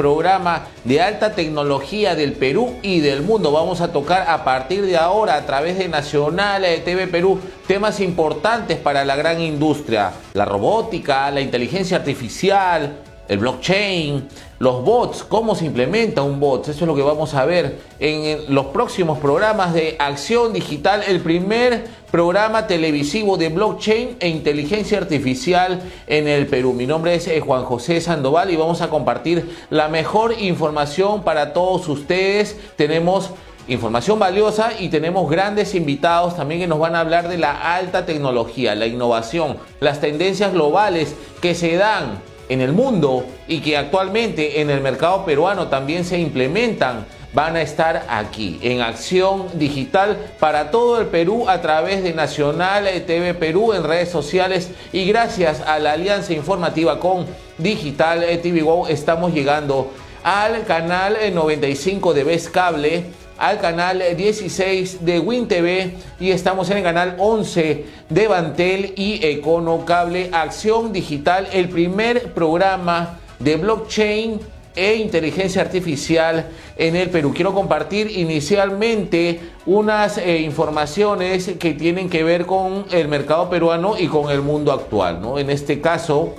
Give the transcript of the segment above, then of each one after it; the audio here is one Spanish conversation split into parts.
programa de alta tecnología del Perú y del mundo. Vamos a tocar a partir de ahora a través de Nacional de TV Perú temas importantes para la gran industria, la robótica, la inteligencia artificial, el blockchain, los bots, cómo se implementa un bot. Eso es lo que vamos a ver en los próximos programas de Acción Digital, el primer programa televisivo de blockchain e inteligencia artificial en el Perú. Mi nombre es eh, Juan José Sandoval y vamos a compartir la mejor información para todos ustedes. Tenemos información valiosa y tenemos grandes invitados también que nos van a hablar de la alta tecnología, la innovación, las tendencias globales que se dan en el mundo y que actualmente en el mercado peruano también se implementan van a estar aquí en acción digital para todo el Perú a través de Nacional TV Perú en redes sociales y gracias a la alianza informativa con Digital TV Wow estamos llegando al canal 95 de Vez Cable al canal 16 de WinTV y estamos en el canal 11 de Bantel y Econo Cable Acción Digital, el primer programa de blockchain e inteligencia artificial en el Perú. Quiero compartir inicialmente unas eh, informaciones que tienen que ver con el mercado peruano y con el mundo actual. ¿no? En este caso,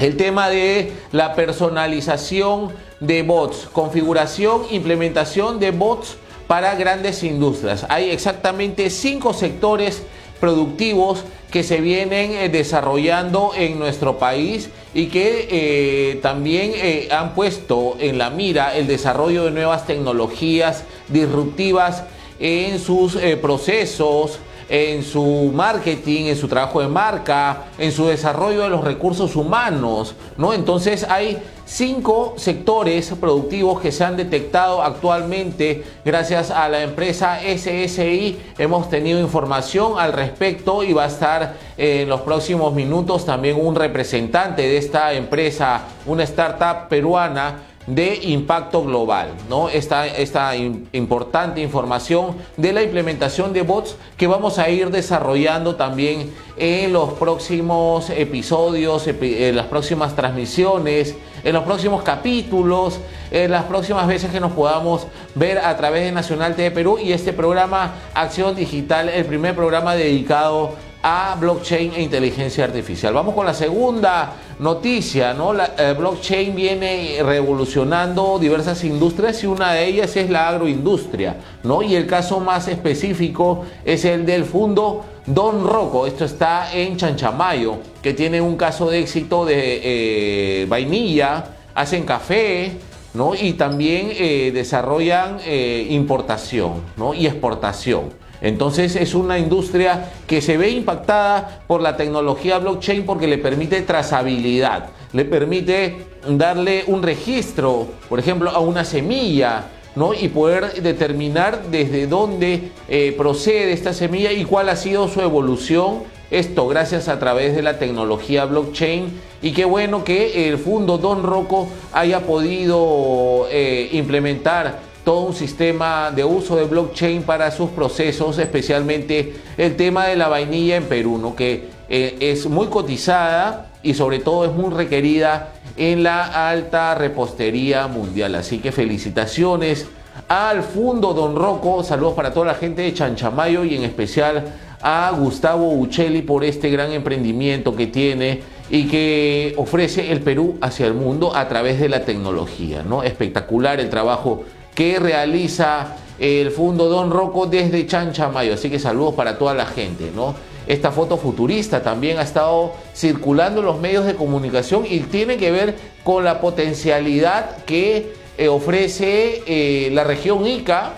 el tema de la personalización de bots, configuración, implementación de bots para grandes industrias. Hay exactamente cinco sectores productivos que se vienen eh, desarrollando en nuestro país y que eh, también eh, han puesto en la mira el desarrollo de nuevas tecnologías disruptivas en sus procesos, en su marketing, en su trabajo de marca, en su desarrollo de los recursos humanos, ¿no? Entonces hay cinco sectores productivos que se han detectado actualmente gracias a la empresa SSI. Hemos tenido información al respecto y va a estar en los próximos minutos también un representante de esta empresa, una startup peruana de impacto global, ¿no? Esta, esta importante información de la implementación de bots que vamos a ir desarrollando también en los próximos episodios, en las próximas transmisiones, en los próximos capítulos, en las próximas veces que nos podamos ver a través de Nacional TV Perú y este programa Acción Digital, el primer programa dedicado a blockchain e inteligencia artificial. Vamos con la segunda noticia, ¿no? La eh, blockchain viene revolucionando diversas industrias y una de ellas es la agroindustria, ¿no? Y el caso más específico es el del fondo Don Rocco. Esto está en Chanchamayo, que tiene un caso de éxito de eh, vainilla, hacen café, ¿no? Y también eh, desarrollan importación, ¿no? Y exportación. Entonces es una industria que se ve impactada por la tecnología blockchain porque le permite trazabilidad, le permite darle un registro, por ejemplo, a una semilla, ¿no? Y poder determinar desde dónde eh, procede esta semilla y cuál ha sido su evolución. Esto gracias a través de la tecnología blockchain. Y qué bueno que el Fundo Don Rocco haya podido eh, implementar todo un sistema de uso de blockchain para sus procesos, especialmente el tema de la vainilla en Perú, ¿no? que eh, es muy cotizada y sobre todo es muy requerida en la alta repostería mundial. Así que felicitaciones al Fundo Don Rocco, saludos para toda la gente de Chanchamayo y en especial a Gustavo Uccelli por este gran emprendimiento que tiene y que ofrece el Perú hacia el mundo a través de la tecnología. ¿no? Espectacular el trabajo que realiza el Fundo Don Rocco desde Chanchamayo. Así que saludos para toda la gente, ¿no? Esta foto futurista también ha estado circulando en los medios de comunicación y tiene que ver con la potencialidad que eh, ofrece eh, la región Ica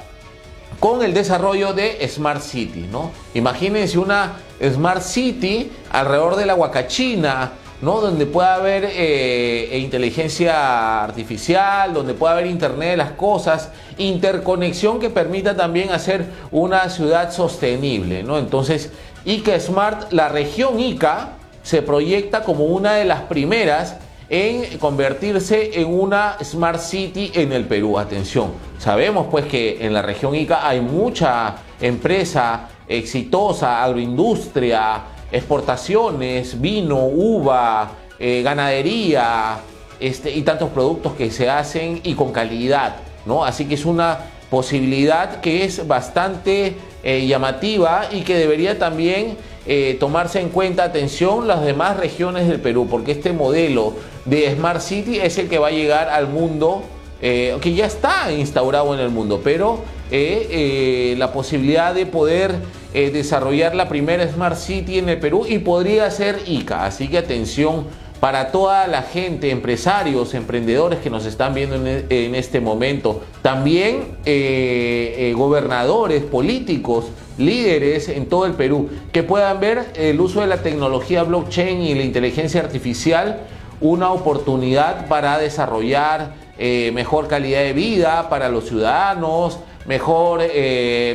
con el desarrollo de Smart City, ¿no? Imagínense una Smart City alrededor de la Huacachina, ¿no? donde pueda haber eh, e inteligencia artificial, donde pueda haber Internet de las cosas, interconexión que permita también hacer una ciudad sostenible. ¿no? Entonces, ICA Smart, la región ICA, se proyecta como una de las primeras en convertirse en una Smart City en el Perú. Atención, sabemos pues que en la región ICA hay mucha empresa exitosa, agroindustria, exportaciones, vino, uva, eh, ganadería, este, y tantos productos que se hacen y con calidad, ¿no? Así que es una posibilidad que es bastante eh, llamativa y que debería también eh, tomarse en cuenta, atención, las demás regiones del Perú, porque este modelo de Smart City es el que va a llegar al mundo, que ya está instaurado en el mundo, pero la posibilidad de poder desarrollar la primera Smart City en el Perú y podría ser ICA, así que atención para toda la gente, empresarios, emprendedores que nos están viendo en, e, este momento, también eh, eh, gobernadores, políticos, líderes en todo el Perú, que puedan ver el uso de la tecnología blockchain y la inteligencia artificial una oportunidad para desarrollar eh, mejor calidad de vida para los ciudadanos, mejor,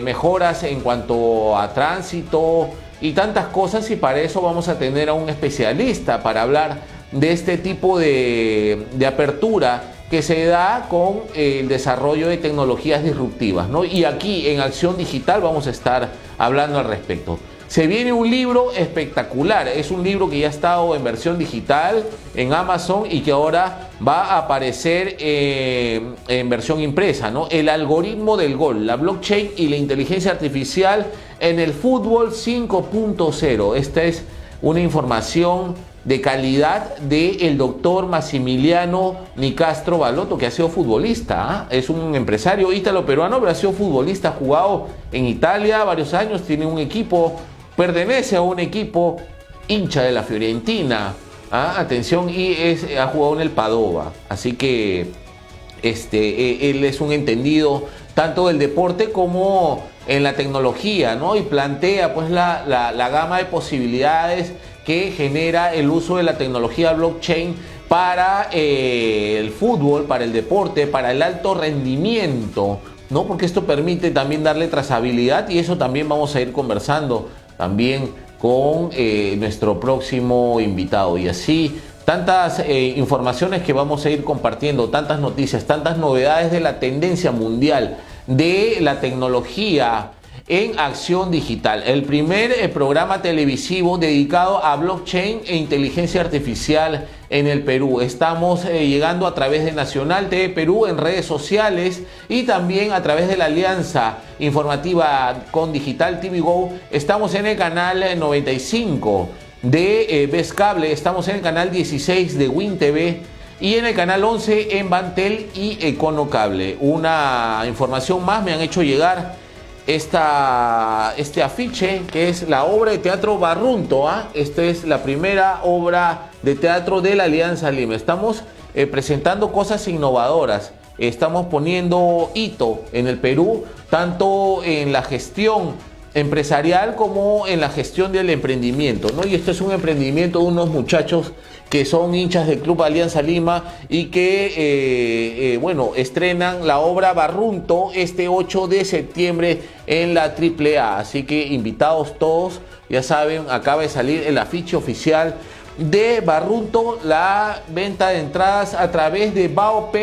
mejoras en cuanto a tránsito, y tantas cosas y para eso vamos a tener a un especialista para hablar de este tipo de, apertura que se da con el desarrollo de tecnologías disruptivas. ¿no? Y aquí en Acción Digital vamos a estar hablando al respecto. Se viene un libro espectacular, es un libro que ya ha estado en versión digital en Amazon y que ahora va a aparecer eh, en versión impresa, ¿no? El algoritmo del gol, la blockchain y la inteligencia artificial en el fútbol 5.0. Esta es una información de calidad del doctor Massimiliano Nicastro Baloto, que ha sido futbolista, ¿ah? es un empresario ítalo-peruano, pero ha sido futbolista, ha jugado en Italia varios años, tiene un equipo pertenece a un equipo hincha de la Fiorentina. ¿ah? Atención, y ha jugado en el Padova. Así que este, e, él es un entendido tanto del deporte como en la tecnología, ¿no? Y plantea pues la, la, gama de posibilidades que genera el uso de la tecnología blockchain para eh, el fútbol, para el deporte, para el alto rendimiento, ¿no? Porque esto permite también darle trazabilidad y eso también vamos a ir conversando también con eh, nuestro próximo invitado. Y así, tantas eh, informaciones que vamos a ir compartiendo, tantas noticias, tantas novedades de la tendencia mundial, de la tecnología en Acción Digital, el primer eh, programa televisivo dedicado a blockchain e inteligencia artificial en el Perú. Estamos eh, llegando a través de Nacional TV Perú en redes sociales y también a través de la alianza informativa con Digital TV Go. Estamos en el canal 95 de eh, Cable, estamos en el canal 16 de Win TV y en el canal 11 en Bantel y Econocable. Una información más me han hecho llegar esta, este afiche que es la obra de teatro Barrunto. ¿ah? Esta es la primera obra de teatro de la Alianza Lima. Estamos eh, presentando cosas innovadoras. Estamos poniendo hito en el Perú, tanto en la gestión empresarial como en la gestión del emprendimiento. ¿no? Y esto es un emprendimiento de unos muchachos que son hinchas del Club Alianza Lima y que, eh, eh, bueno, estrenan la obra Barrunto este 8 de septiembre en la AAA. Así que invitados todos, ya saben, acaba de salir el afiche oficial de Barrunto, la venta de entradas a través de baop.com.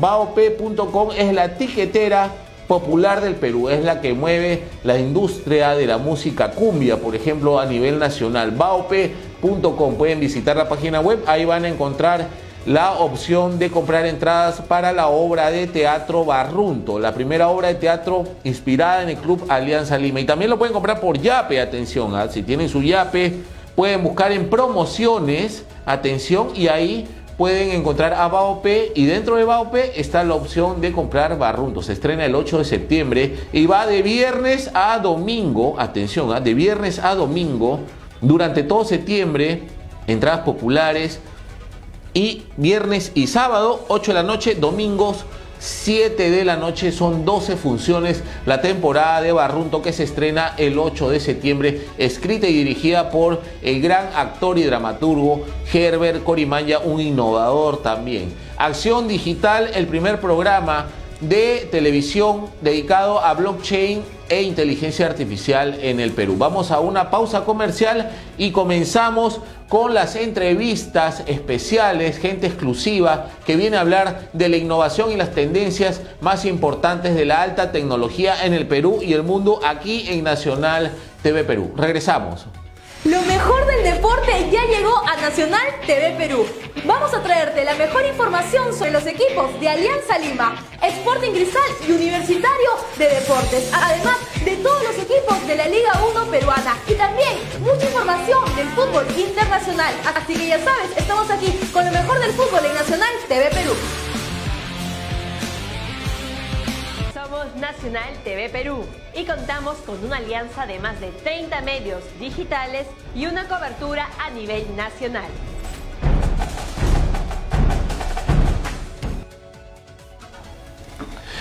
Baop.com es la tiquetera popular del Perú, es la que mueve la industria de la música cumbia, por ejemplo, a nivel nacional. Pueden visitar la página web, ahí van a encontrar la opción de comprar entradas para la obra de teatro Barrunto, la primera obra de teatro inspirada en el Club Alianza Lima. Y también lo pueden comprar por Yape, atención, ¿ah? si tienen su Yape, pueden buscar en promociones, atención, y ahí pueden encontrar a BAOP y dentro de BAOP está la opción de comprar Barrunto. Se estrena el 8 de septiembre y va de viernes a domingo, atención, ¿ah? de viernes a domingo, durante todo septiembre, entradas populares y viernes y sábado, 8 de la noche, domingos 7 de la noche, son 12 funciones, la temporada de Barrunto que se estrena el 8 de septiembre, escrita y dirigida por el gran actor y dramaturgo Herbert Corimanya, un innovador también. Acción Digital, el primer programa de televisión dedicado a blockchain e inteligencia artificial en el Perú. Vamos a una pausa comercial y comenzamos con las entrevistas especiales, gente exclusiva que viene a hablar de la innovación y las tendencias más importantes de la alta tecnología en el Perú y el mundo aquí en Nacional TV Perú. Regresamos. Lo mejor del deporte ya llegó a Nacional TV Perú. Vamos a traerte la mejor información sobre los equipos de Alianza Lima, Sporting Cristal y Universitario de Deportes, además de todos los equipos de la Liga 1 peruana y también mucha información del fútbol internacional. Así que ya sabes, estamos aquí con lo mejor del fútbol en Nacional TV Perú. Nacional TV Perú y contamos con una alianza de más de 30 medios digitales y una cobertura a nivel nacional.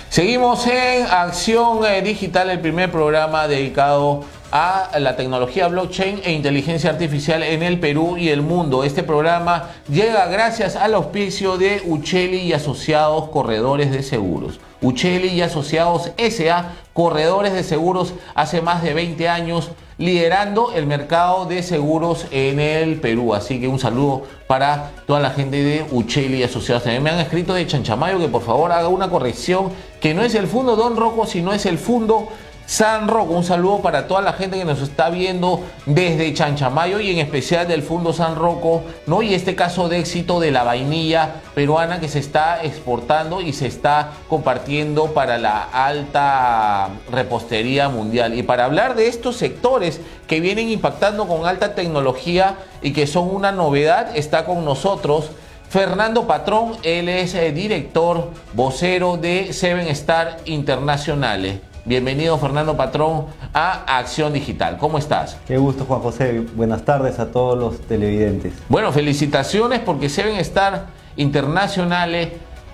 Seguimos en Acción eh, Digital, el primer programa dedicado a la tecnología blockchain e inteligencia artificial en el Perú y el mundo. Este programa llega gracias al auspicio de Ucheli y Asociados Corredores de Seguros. Ucheli y Asociados SA, corredores de seguros hace más de 20 años, liderando el mercado de seguros en el Perú. Así que un saludo para toda la gente de Ucheli y Asociados. También me han escrito de Chanchamayo que por favor haga una corrección, que no es el fondo Don Rocco, sino es el fondo San Roque, un saludo para toda la gente que nos está viendo desde Chanchamayo y en especial del Fondo San Roco, ¿no? Y este caso de éxito de la vainilla peruana que se está exportando y se está compartiendo para la alta repostería mundial. Y para hablar de estos sectores que vienen impactando con alta tecnología y que son una novedad, está con nosotros. Fernando Patrón, él es eh, director vocero de Seven Star Internacionales. Bienvenido Fernando Patrón a Acción Digital. ¿Cómo estás? Qué gusto Juan José. Buenas tardes a todos los televidentes. Bueno, felicitaciones porque se ven estar internacionales.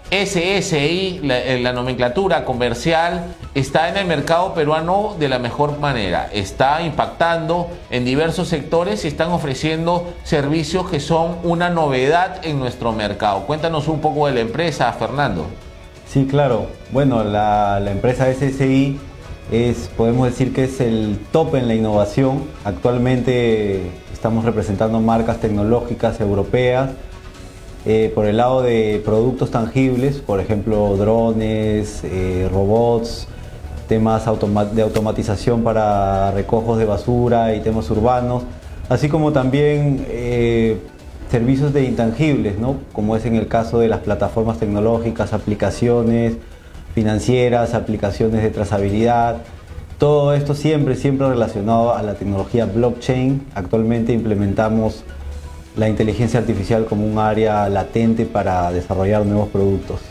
SSI, la, la, nomenclatura comercial, está en el mercado peruano de la mejor manera. Está impactando en diversos sectores y están ofreciendo servicios que son una novedad en nuestro mercado. Cuéntanos un poco de la empresa, Fernando. Sí, claro. Bueno, la, empresa SSI es, podemos decir que es el top en la innovación. Actualmente estamos representando marcas tecnológicas europeas eh, por el lado de productos tangibles, por ejemplo, drones, eh, robots, temas de automatización para recojos de basura y temas urbanos, así como también eh, servicios de intangibles, ¿no? como es en el caso de las plataformas tecnológicas, aplicaciones financieras, aplicaciones de trazabilidad. Todo esto siempre, siempre relacionado a la tecnología blockchain. Actualmente implementamos la inteligencia artificial como un área latente para desarrollar nuevos productos.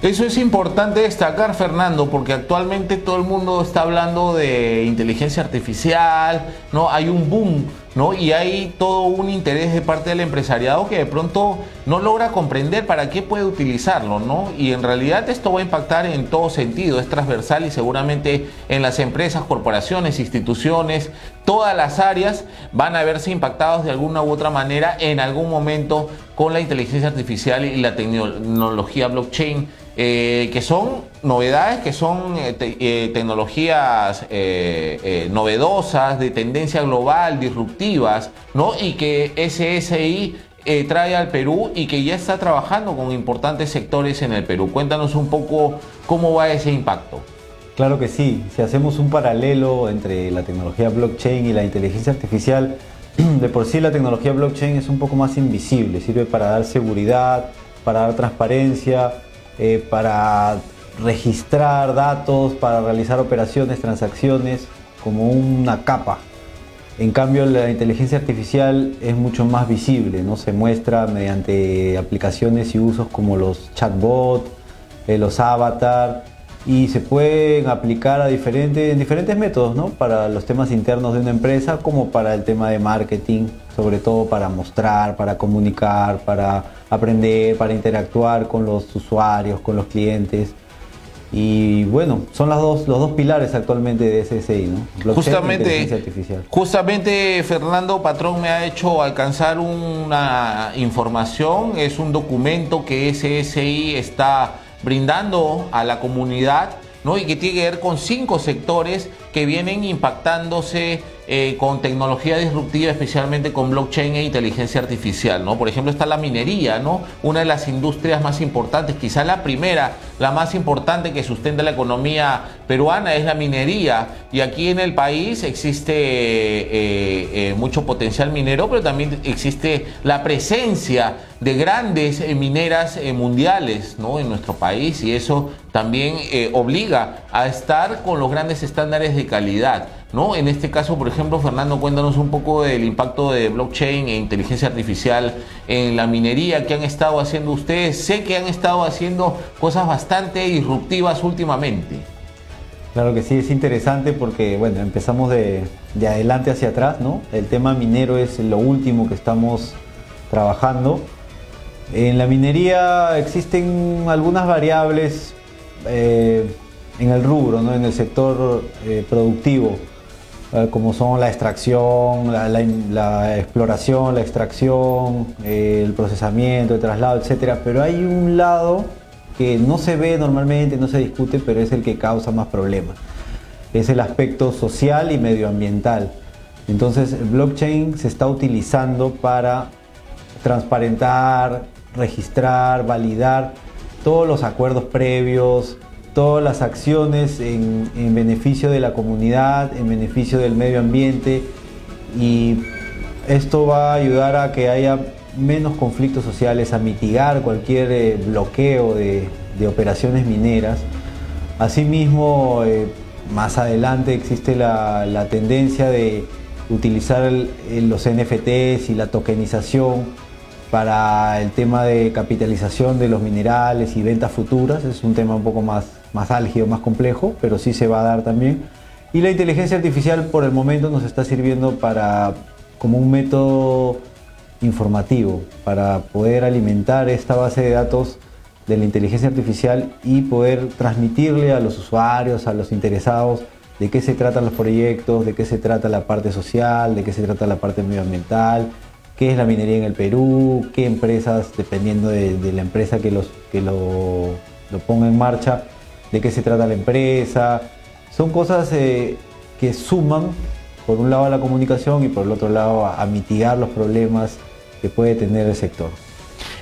Eso es importante destacar, Fernando, porque actualmente todo el mundo está hablando de inteligencia artificial, ¿no? Hay un boom, ¿no? Y hay todo un interés de parte del empresariado que de pronto no logra comprender para qué puede utilizarlo, ¿no? Y en realidad esto va a impactar en todo sentido, es transversal y seguramente en las empresas, corporaciones, instituciones, todas las áreas van a verse impactados de alguna u otra manera en algún momento con la inteligencia artificial y la tecnología blockchain eh, que son novedades, que son eh, eh, tecnologías novedosas, de tendencia global, disruptivas, ¿no? Y que SSI trae al Perú y que ya está trabajando con importantes sectores en el Perú. Cuéntanos un poco cómo va ese impacto. Claro que sí, si hacemos un paralelo entre la tecnología blockchain y la inteligencia artificial, de por sí la tecnología blockchain es un poco más invisible, sirve para dar seguridad, para dar transparencia, eh, para registrar datos, para realizar operaciones, transacciones, como una capa. En cambio, la inteligencia artificial es mucho más visible, ¿no? se muestra mediante aplicaciones y usos como los chatbots, eh, los avatar, y se pueden aplicar a diferentes, en diferentes métodos, ¿no? Para los temas internos de una empresa como para el tema de marketing, sobre todo para mostrar, para comunicar, para aprender, para interactuar con los usuarios, con los clientes. Y bueno, son las dos, los dos pilares actualmente de SSI, ¿no? justamente, justamente Fernando Patrón me ha hecho alcanzar una información, es un documento que SSI está brindando a la comunidad ¿no? y que tiene que ver con cinco sectores que vienen impactándose eh, con tecnología disruptiva, especialmente con blockchain e inteligencia artificial, ¿no? Por ejemplo, está la minería, ¿no? Una de las industrias más importantes, quizá la primera, la más importante que sustenta la economía peruana es la minería. Y aquí en el país existe eh, eh, mucho potencial minero, pero también existe la presencia de grandes mineras mundiales, ¿no? En nuestro país y eso también obliga a estar con los grandes estándares de calidad. ¿no? En este caso, por ejemplo, Fernando, cuéntanos un poco del impacto de blockchain e inteligencia artificial en la minería que han estado haciendo ustedes. Sé que han estado haciendo cosas bastante disruptivas últimamente. Claro que sí, es interesante porque, bueno, empezamos de, de adelante hacia atrás, ¿no? El tema minero es lo último que estamos trabajando. En la minería existen algunas variables eh, en el rubro, ¿no? en el sector eh, productivo eh, como son la extracción, la, exploración, la extracción, eh, el procesamiento, el traslado, etc. Pero hay un lado que no se ve normalmente, no se discute, pero es el que causa más problemas. Es el aspecto social y medioambiental. Entonces el blockchain se está utilizando para transparentar, registrar, validar todos los acuerdos previos, todas las acciones en, beneficio de la comunidad, en beneficio del medio ambiente y esto va a ayudar a que haya menos conflictos sociales, a mitigar cualquier eh, bloqueo de, operaciones mineras. Asimismo, eh, más adelante existe la, tendencia de utilizar los NFTs y la tokenización para el tema de capitalización de los minerales y ventas futuras. Es un tema un poco más más álgido, más complejo, pero sí se va a dar también. Y la inteligencia artificial por el momento nos está sirviendo para como un método informativo para poder alimentar esta base de datos de la inteligencia artificial y poder transmitirle a los usuarios, a los interesados, de qué se tratan los proyectos, de qué se trata la parte social, de qué se trata la parte medioambiental, qué es la minería en el Perú, qué empresas, dependiendo de, la empresa que, los, que lo, lo ponga en marcha, de qué se trata la empresa. Son cosas eh, que suman, por un lado, a la comunicación y por el otro lado, a, mitigar los problemas que puede tener el sector.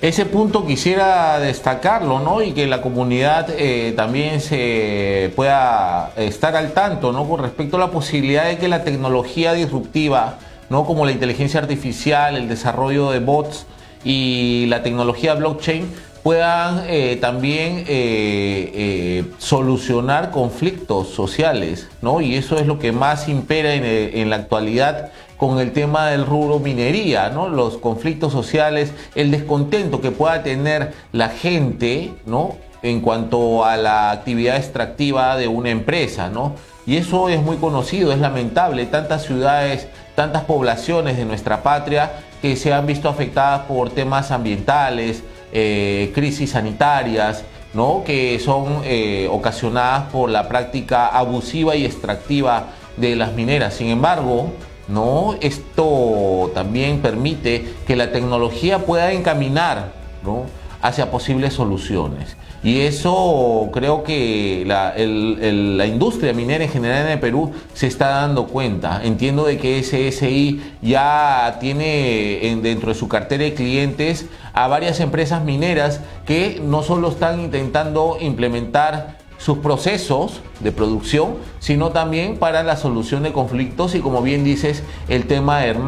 Ese punto quisiera destacarlo, ¿no? Y que la comunidad eh, también se pueda estar al tanto, ¿no? Con respecto a la posibilidad de que la tecnología disruptiva, ¿no? Como la inteligencia artificial, el desarrollo de bots y la tecnología blockchain puedan eh, también eh, eh, solucionar conflictos sociales, ¿no? Y eso es lo que más impera en, la actualidad con el tema del rubro minería, ¿no? Los conflictos sociales, el descontento que pueda tener la gente, ¿no? En cuanto a la actividad extractiva de una empresa, ¿no? Y eso es muy conocido, es lamentable, tantas ciudades, tantas poblaciones de nuestra patria que se han visto afectadas por temas ambientales, eh, crisis sanitarias, ¿no? que son eh, ocasionadas por la práctica abusiva y extractiva de las mineras. Sin embargo, ¿no? esto también permite que la tecnología pueda encaminar ¿no? hacia posibles soluciones. Y eso creo que la, industria minera en general en el Perú se está dando cuenta. Entiendo de que SSI ya tiene dentro de su cartera de clientes a varias empresas mineras que no solo están intentando implementar sus procesos de producción, sino también para la solución de conflictos y como bien dices, el tema del,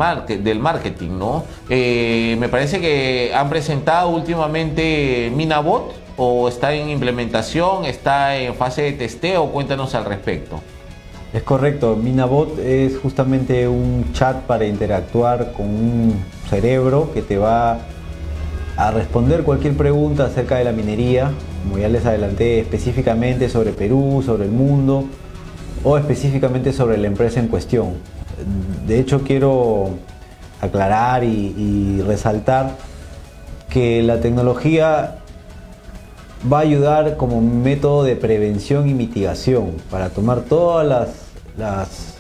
marketing, ¿no? Eh, me parece que han presentado últimamente Minabot, o está en implementación, está en fase de testeo? Cuéntanos al respecto. Es correcto, Minabot es justamente un chat para interactuar con un cerebro que te va a responder cualquier pregunta acerca de la minería, como ya les adelanté, específicamente sobre Perú, sobre el mundo o específicamente sobre la empresa en cuestión. De hecho, quiero aclarar y, y resaltar que la tecnología va a ayudar como método de prevención y mitigación para tomar todas las,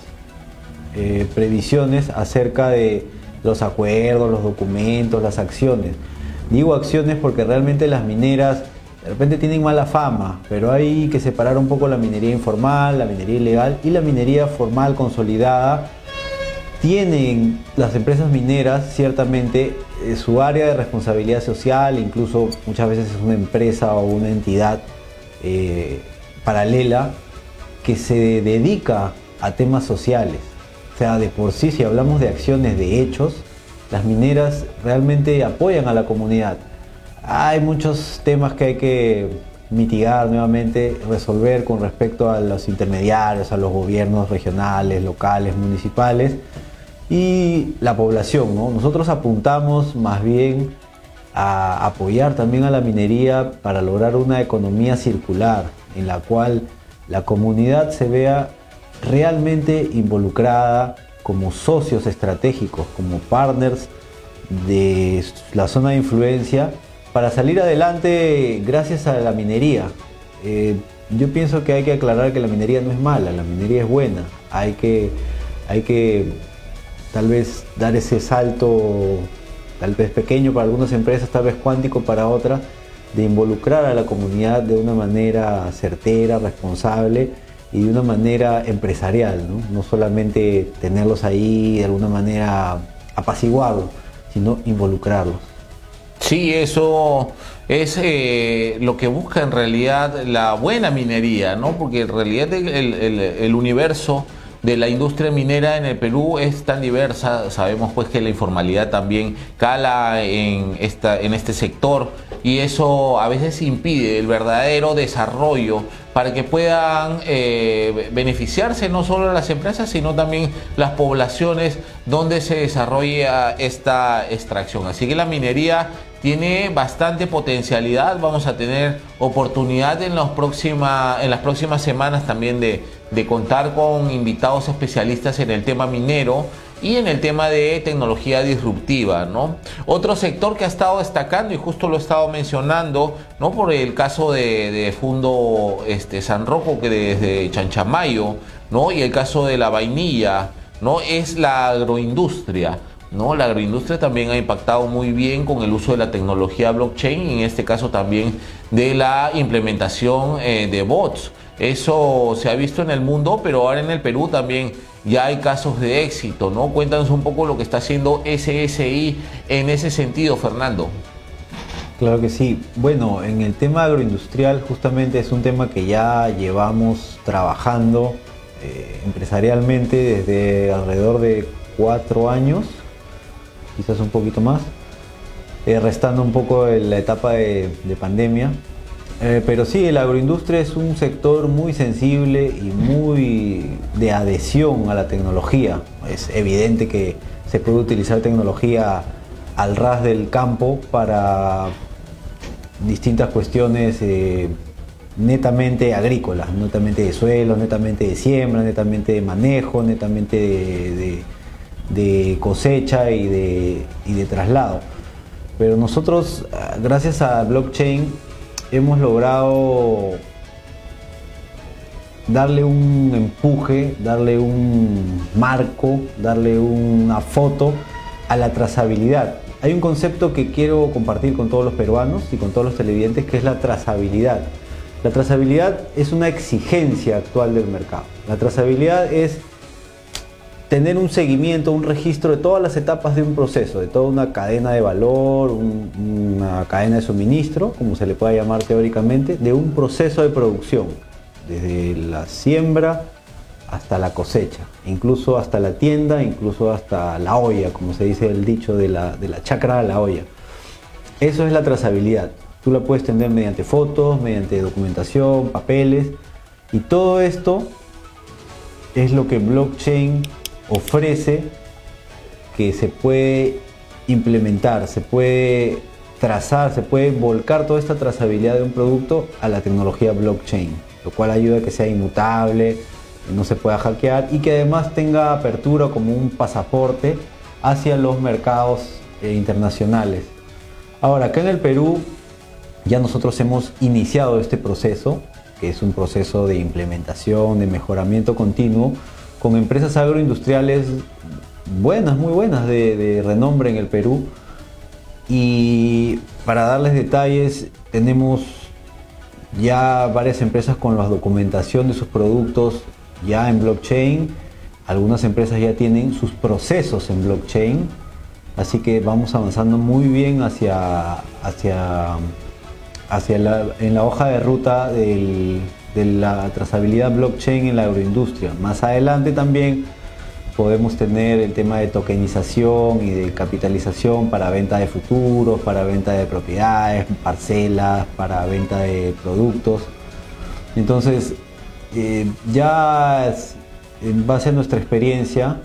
eh, previsiones acerca de los acuerdos, los documentos, las acciones. Digo acciones porque realmente las mineras de repente tienen mala fama, pero hay que separar un poco la minería informal, la minería ilegal y la minería formal consolidada. Tienen las empresas mineras ciertamente su área de responsabilidad social, incluso muchas veces es una empresa o una entidad eh, paralela que se dedica a temas sociales. O sea, de por sí, si hablamos de acciones, de hechos, las mineras realmente apoyan a la comunidad hay muchos temas que hay que mitigar nuevamente, resolver con respecto a los intermediarios, a los gobiernos regionales, locales, municipales y la población. Nosotros apuntamos más bien a apoyar también a la minería para lograr una economía circular en la cual la comunidad se vea realmente involucrada como socios estratégicos, como partners de la zona de influencia para salir adelante gracias a la minería. Eh, yo pienso que hay que aclarar que la minería no es mala, la minería es buena. Hay que, hay que tal vez dar ese salto, tal vez pequeño para algunas empresas, tal vez cuántico para otras, de involucrar a la comunidad de una manera certera, responsable y de una manera empresarial, no, no solamente tenerlos ahí de alguna manera apaciguados, sino involucrarlos. Sí, eso es eh, lo que busca en realidad la buena minería, ¿no? Porque en realidad el, universo de la industria minera en el Perú es tan diversa, sabemos pues que la informalidad también cala en, esta, en este sector y eso a veces impide el verdadero desarrollo para que puedan eh, beneficiarse no solo las empresas, sino también las poblaciones donde se desarrolla esta extracción. Así que la minería tiene bastante potencialidad. Vamos a tener oportunidad en, los en las próximas semanas también de, de contar con invitados especialistas en el tema minero y en el tema de tecnología disruptiva, ¿no? Otro sector que ha estado destacando y justo lo he estado mencionando, ¿no? Por el caso de, de Fundo este, San Roco que desde Chanchamayo, ¿no? Y el caso de la vainilla, ¿no? Es la agroindustria. ¿No? La agroindustria también ha impactado muy bien con el uso de la tecnología blockchain, en este caso también de la implementación eh, de bots. Eso se ha visto en el mundo, pero ahora en el Perú también ya hay casos de éxito, ¿no? Cuéntanos un poco lo que está haciendo SSI en ese sentido, Fernando. Claro que sí. Bueno, en el tema agroindustrial justamente es un tema que ya llevamos trabajando eh, empresarialmente desde alrededor de cuatro años quizás un poquito más, eh, restando un poco la etapa de, pandemia. Eh, pero sí, la agroindustria es un sector muy sensible y muy de adhesión a la tecnología. Es evidente que se puede utilizar tecnología al ras del campo para distintas cuestiones eh, netamente agrícolas, netamente de suelo, netamente de siembra, netamente de manejo, netamente de cosecha y de, de traslado. Pero nosotros, gracias a blockchain, hemos logrado darle un empuje, darle un marco, darle una foto a la trazabilidad. Hay un concepto que quiero compartir con todos los peruanos y con todos los televidentes que es la trazabilidad. La trazabilidad es una exigencia actual del mercado. La trazabilidad es tener un seguimiento, un registro de todas las etapas de un proceso, de toda una cadena de valor, una cadena de suministro, como se le pueda llamar teóricamente, de un proceso de producción, desde la siembra hasta la cosecha, incluso hasta la tienda, incluso hasta la olla, como se dice el dicho de la, de la chacra a la olla. Eso es la trazabilidad. Tú la puedes tener mediante fotos, mediante documentación, papeles, y todo esto es lo que blockchain ofrece que se puede implementar, se puede trazar, se puede volcar toda esta trazabilidad de un producto a la tecnología blockchain, lo cual ayuda a que sea inmutable, no se pueda hackear y que además tenga apertura como un pasaporte hacia los mercados eh, internacionales. Ahora, acá en el Perú ya nosotros hemos iniciado este proceso, que es un proceso de implementación, de mejoramiento continuo, con empresas agroindustriales buenas, muy buenas, de, renombre en el Perú. Y para darles detalles, tenemos ya varias empresas con la documentación de sus productos ya en blockchain, algunas empresas ya tienen sus procesos en blockchain, así que vamos avanzando muy bien hacia, hacia, hacia en la hoja de ruta de la trazabilidad blockchain en la agroindustria. Más adelante también podemos tener el tema de tokenización y de capitalización para venta de futuros, para venta de propiedades, parcelas, para venta de productos. Entonces, eh, ya en base a nuestra experiencia,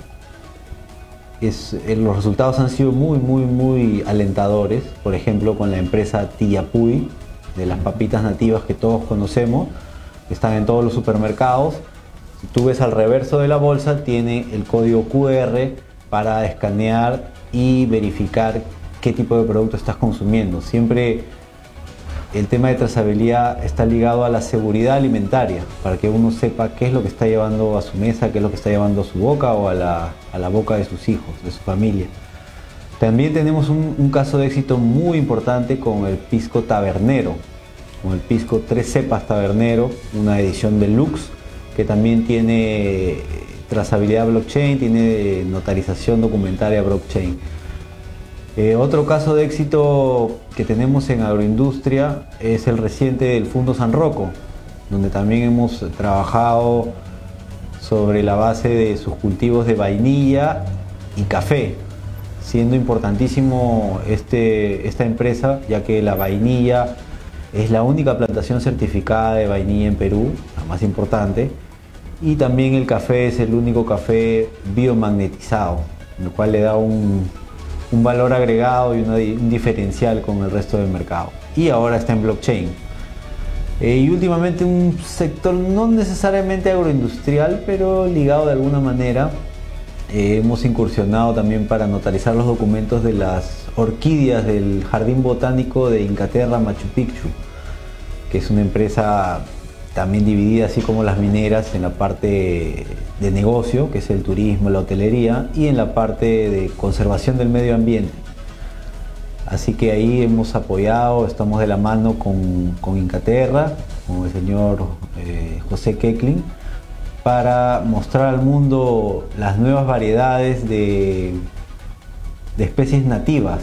eh, los resultados han sido muy, muy, muy alentadores. Por ejemplo, con la empresa Tiapuy, de las papitas nativas que todos conocemos, están en todos los supermercados si tú ves al reverso de la bolsa, tiene el código QR para escanear y verificar qué tipo de producto estás consumiendo. Siempre el tema de trazabilidad está ligado a la seguridad alimentaria, para que uno sepa qué es lo que está llevando a su mesa, qué es lo que está llevando a su boca o a la, boca de sus hijos, de su familia. También tenemos un, caso de éxito muy importante con el pisco tabernero, con el pisco tres cepas tabernero, una edición deluxe que también tiene trazabilidad blockchain, tiene notarización documentaria blockchain. Eh, otro caso de éxito que tenemos en agroindustria es el reciente del Fundo San Rocco, donde también hemos trabajado sobre la base de sus cultivos de vainilla y café, siendo importantísimo este, esta empresa, ya que la vainilla es la única plantación certificada de vainilla en Perú, la más importante, y también el café es el único café biomagnetizado, lo cual le da un, valor agregado y un diferencial con el resto del mercado. Y ahora está en blockchain. Eh, y últimamente un sector no necesariamente agroindustrial, pero ligado de alguna manera. Eh, hemos incursionado también para notarizar los documentos de las orquídeas del Jardín Botánico de Incaterra Machu Picchu, que es una empresa también dividida así como las mineras en la parte de negocio, que es el turismo, la hotelería, y en la parte de conservación del medio ambiente. Así que ahí hemos apoyado, estamos de la mano con, con Incaterra, con el señor eh, José Kekling, para mostrar al mundo las nuevas variedades de, de especies nativas.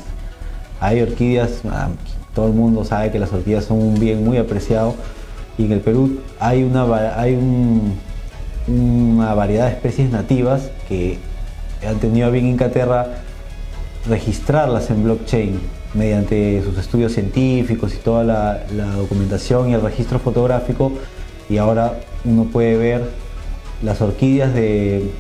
Hay orquídeas, ah, todo el mundo sabe que las orquídeas son un bien muy apreciado, y en el Perú hay una, hay una variedad de especies nativas que han tenido a bien Incaterra registrarlas en blockchain mediante sus estudios científicos y toda la, documentación y el registro fotográfico y ahora uno puede ver las orquídeas de,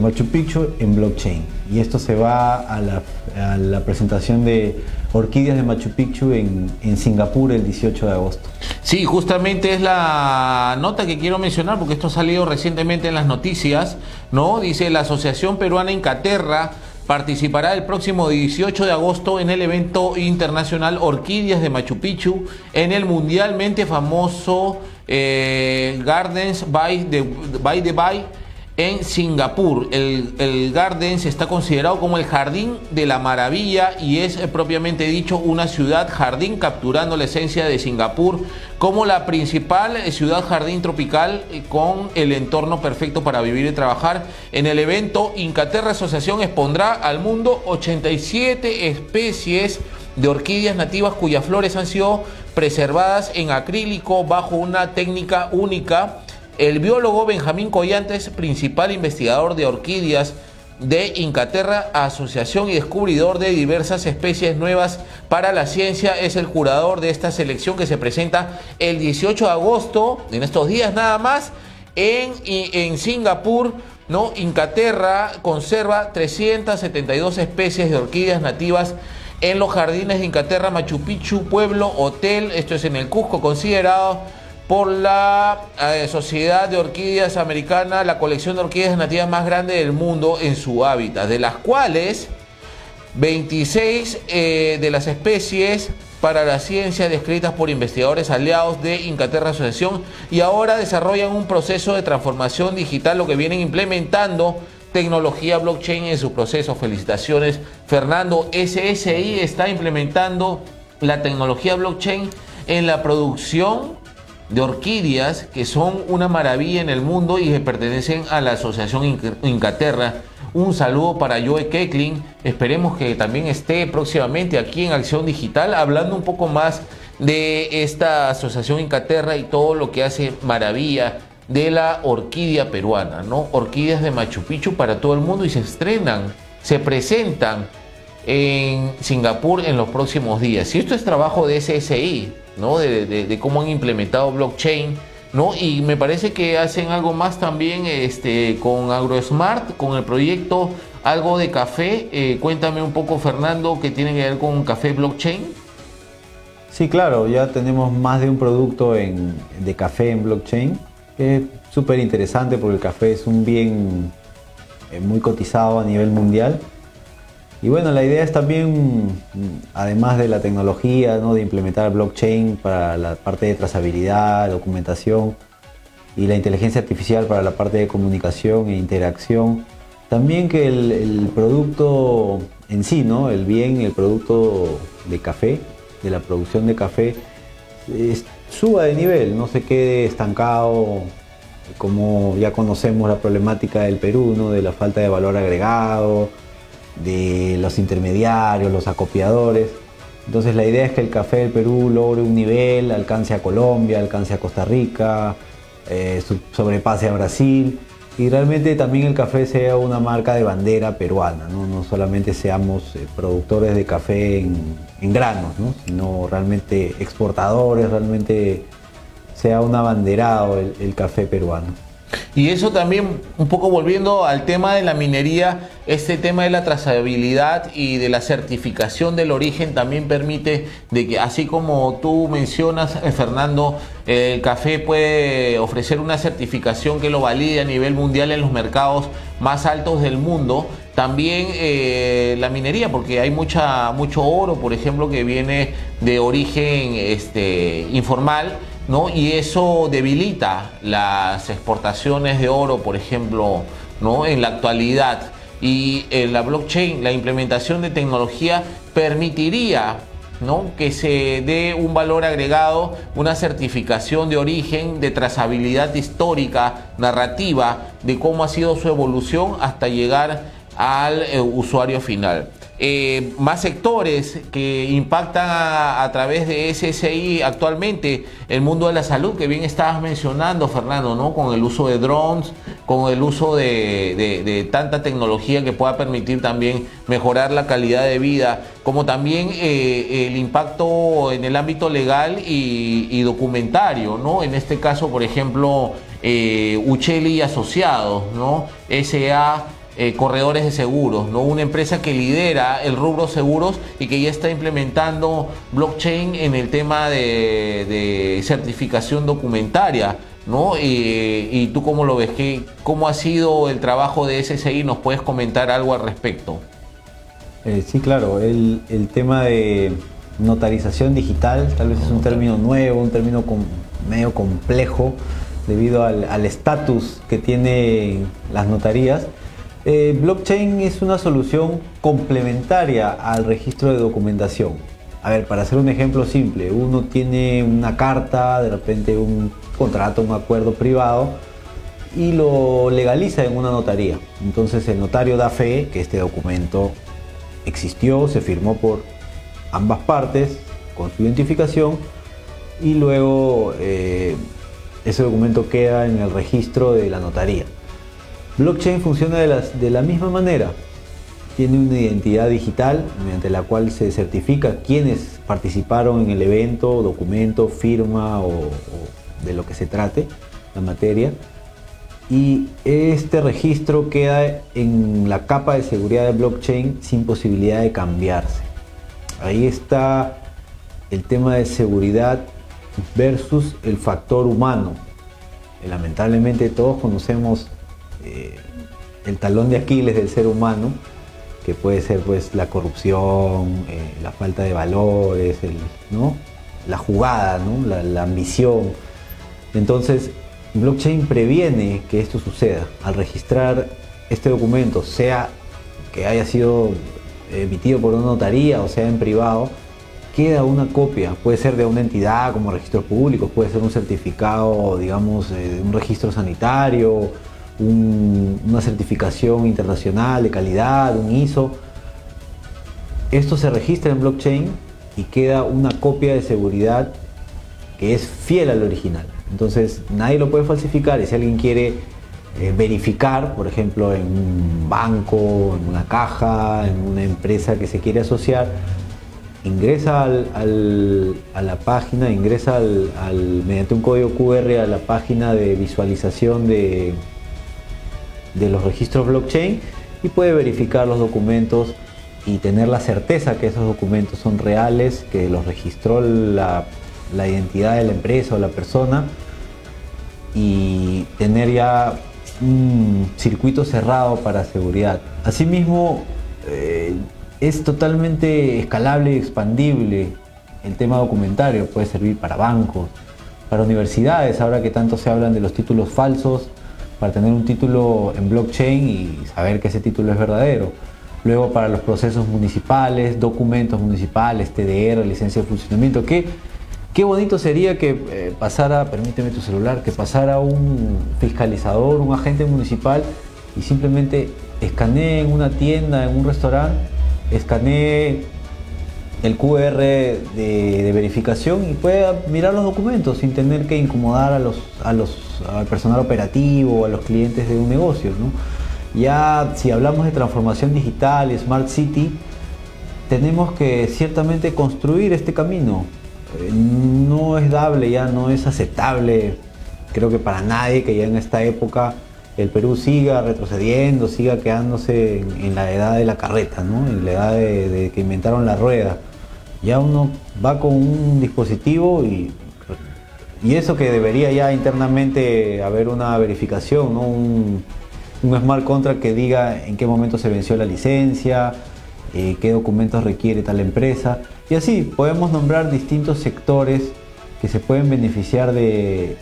Machu Picchu en blockchain y esto se va a la, presentación de orquídeas de Machu Picchu en, Singapur el 18 de agosto. Sí, justamente es la nota que quiero mencionar porque esto ha salido recientemente en las noticias, ¿no? Dice la Asociación Peruana Incaterra participará el próximo 18 de agosto en el evento internacional Orquídeas de Machu Picchu en el mundialmente famoso eh, Gardens by the, by en Singapur. El, Gardens está considerado como el jardín de la maravilla y es eh, propiamente dicho una ciudad jardín capturando la esencia de Singapur como la principal eh, ciudad jardín tropical eh, con el entorno perfecto para vivir y trabajar. En el evento, Incaterra Asociación expondrá al mundo 87 especies de orquídeas nativas cuyas flores han sido preservadas en acrílico bajo una técnica única el biólogo Benjamín Collantes, principal investigador de orquídeas de Incaterra, asociación y descubridor de diversas especies nuevas para la ciencia, es el curador de esta selección que se presenta el 18 de agosto, en estos días nada más, en, en Singapur. ¿no? Incaterra conserva 372 especies de orquídeas nativas en los jardines de Incaterra, Machu Picchu, pueblo, hotel, esto es en el Cusco, considerado por la eh, Sociedad de Orquídeas Americana, la colección de orquídeas nativas más grande del mundo en su hábitat, de las cuales 26 eh, de las especies para la ciencia descritas por investigadores aliados de Incaterra Asociación y ahora desarrollan un proceso de transformación digital, lo que vienen implementando tecnología blockchain en su proceso. Felicitaciones, Fernando. SSI está implementando la tecnología blockchain en la producción de orquídeas que son una maravilla en el mundo y que pertenecen a la Asociación Incaterra. Un saludo para Joe Keckling. Esperemos que también esté próximamente aquí en Acción Digital hablando un poco más de esta Asociación Incaterra y todo lo que hace maravilla de la orquídea peruana, ¿no? Orquídeas de Machu Picchu para todo el mundo y se estrenan, se presentan en Singapur en los próximos días. Y esto es trabajo de SSI, ¿no? De, cómo han implementado blockchain, ¿no? Y me parece que hacen algo más también este, con AgroSmart, con el proyecto algo de café. Eh, cuéntame un poco, Fernando, qué tiene que ver con café blockchain. Sí, claro, ya tenemos más de un producto de café en blockchain, que es súper interesante porque el café es un bien eh, muy cotizado a nivel mundial y bueno, la idea es también, además de la tecnología, ¿no? de implementar blockchain para la parte de trazabilidad, documentación y la inteligencia artificial para la parte de comunicación e interacción, también que el, producto en sí, ¿no? el bien, el producto de café, de la producción de café, suba de nivel, no se quede estancado como ya conocemos la problemática del Perú, ¿no? de la falta de valor agregado, de los intermediarios, los acopiadores. Entonces la idea es que el café del Perú logre un nivel, alcance a Colombia, alcance a Costa Rica, eh, sobrepase a Brasil y realmente también el café sea una marca de bandera peruana, no, solamente seamos eh, productores de café en, granos, sino realmente exportadores, realmente sea un abanderado el café peruano. Y eso también, un poco volviendo al tema de la minería, este tema de la trazabilidad y de la certificación del origen también permite de que, así como tú mencionas, eh, Fernando, el café puede ofrecer una certificación que lo valide a nivel mundial en los mercados más altos del mundo. También eh, la minería, porque hay mucha, mucho oro, por ejemplo, que viene de origen este, informal ¿no? Y eso debilita las exportaciones de oro, por ejemplo, ¿no? En la actualidad. Y en la blockchain, la implementación de tecnología permitiría ¿no? que se dé un valor agregado, una certificación de origen, de trazabilidad histórica, narrativa, de cómo ha sido su evolución hasta llegar al eh, usuario final. Eh, más sectores que impactan a, través de SSI actualmente el mundo de la salud, que bien estabas mencionando, Fernando, ¿no? Con el uso de drones, con el uso de, tanta tecnología que pueda permitir también mejorar la calidad de vida, como también eh, el impacto en el ámbito legal y, documentario, ¿no? En este caso, por ejemplo, eh, Ucheli Asociados, ¿no? SA eh, corredores de seguros, ¿no? Una empresa que lidera el rubro seguros y que ya está implementando blockchain en el tema de, certificación documentaria, ¿no? y tú cómo lo ves, ¿Qué, ¿cómo ha sido el trabajo de SSI? ¿Nos puedes comentar algo al respecto? Eh, sí, claro, el, tema de notarización digital tal vez es un término nuevo, un término medio complejo debido al estatus que tienen las notarías eh, blockchain es una solución complementaria al registro de documentación. A ver, para hacer un ejemplo simple, uno tiene una carta, de repente un contrato, un acuerdo privado y lo legaliza en una notaría. Entonces el notario da fe que este documento existió, se firmó por ambas partes con su identificación y luego eh, ese documento queda en el registro de la notaría. Blockchain funciona de, la misma manera. Tiene una identidad digital mediante la cual se certifica quiénes participaron en el evento, documento, firma o, de lo que se trate, la materia. Y este registro queda en la capa de seguridad de blockchain sin posibilidad de cambiarse. Ahí está el tema de seguridad versus el factor humano. Lamentablemente todos conocemos eh, el talón de Aquiles del ser humano, que puede ser pues la corrupción, eh, la falta de valores, ¿no? la jugada, la, ambición. Entonces, blockchain previene que esto suceda. Al registrar este documento, sea que haya sido emitido por una notaría o sea en privado, queda una copia, puede ser de una entidad como registro público, puede ser un certificado, digamos, de un registro sanitario, una certificación internacional de calidad, un ISO. Esto se registra en blockchain y queda una copia de seguridad que es fiel al original. Entonces nadie lo puede falsificar y si alguien quiere eh, verificar, por ejemplo, en un banco, en una caja, en una empresa que se quiere asociar, ingresa a la página, ingresa mediante un código QR a la página de visualización de, de los registros blockchain y puede verificar los documentos y tener la certeza que esos documentos son reales, que los registró la, la identidad de la empresa o la persona y tener ya un circuito cerrado para seguridad. Asimismo, eh, es totalmente escalable y expandible el tema documentario, puede servir para bancos, para universidades, ahora que tanto se hablan de los títulos falsos, para tener un título en blockchain y saber que ese título es verdadero. Luego para los procesos municipales, documentos municipales, TDR, licencia de funcionamiento, qué bonito sería que eh, pasara, permíteme tu celular, que pasara un fiscalizador, un agente municipal y simplemente escanee en una tienda, en un restaurante escanee el QR de, verificación y pueda mirar los documentos sin tener que incomodar a los, a los, al personal operativo, a los clientes de un negocio. Ya si hablamos de transformación digital Smart City, tenemos que ciertamente construir este camino. Eh, no es dable, ya no es aceptable, creo que para nadie que ya en esta época el Perú siga retrocediendo, siga quedándose en, la edad de la carreta, ¿no? en la edad de, que inventaron la rueda. Ya uno va con un dispositivo y, y eso que debería ya internamente haber una verificación, un, smart contract que diga en qué momento se venció la licencia, eh, qué documentos requiere tal empresa. Y así podemos nombrar distintos sectores que se pueden beneficiar de,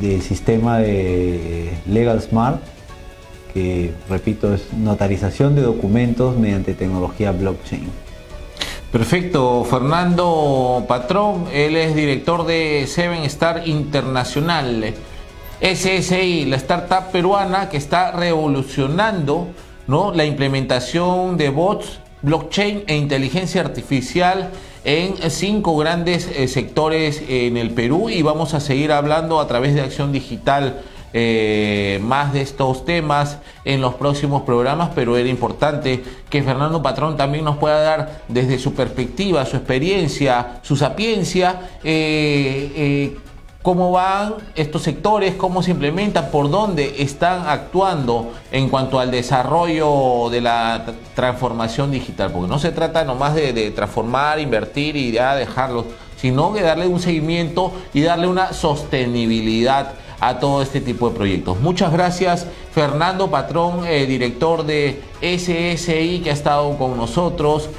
del sistema de Legal Smart, que repito es notarización de documentos mediante tecnología blockchain. Perfecto, Fernando Patrón, él es director de Seven Star Internacional, SSI, la startup peruana que está revolucionando ¿no? la implementación de bots, blockchain e inteligencia artificial en cinco grandes eh, sectores en el Perú y vamos a seguir hablando a través de Acción Digital. Eh, más de estos temas en los próximos programas, pero era importante que Fernando Patrón también nos pueda dar desde su perspectiva, su experiencia, su sapiencia, eh, cómo van estos sectores, cómo se implementan, por dónde están actuando en cuanto al desarrollo de la transformación digital, porque no se trata nomás de, transformar, invertir y ya dejarlo, sino de darle un seguimiento y darle una sostenibilidad a todo este tipo de proyectos. Muchas gracias Fernando Patrón, eh, director de SSI que ha estado con nosotros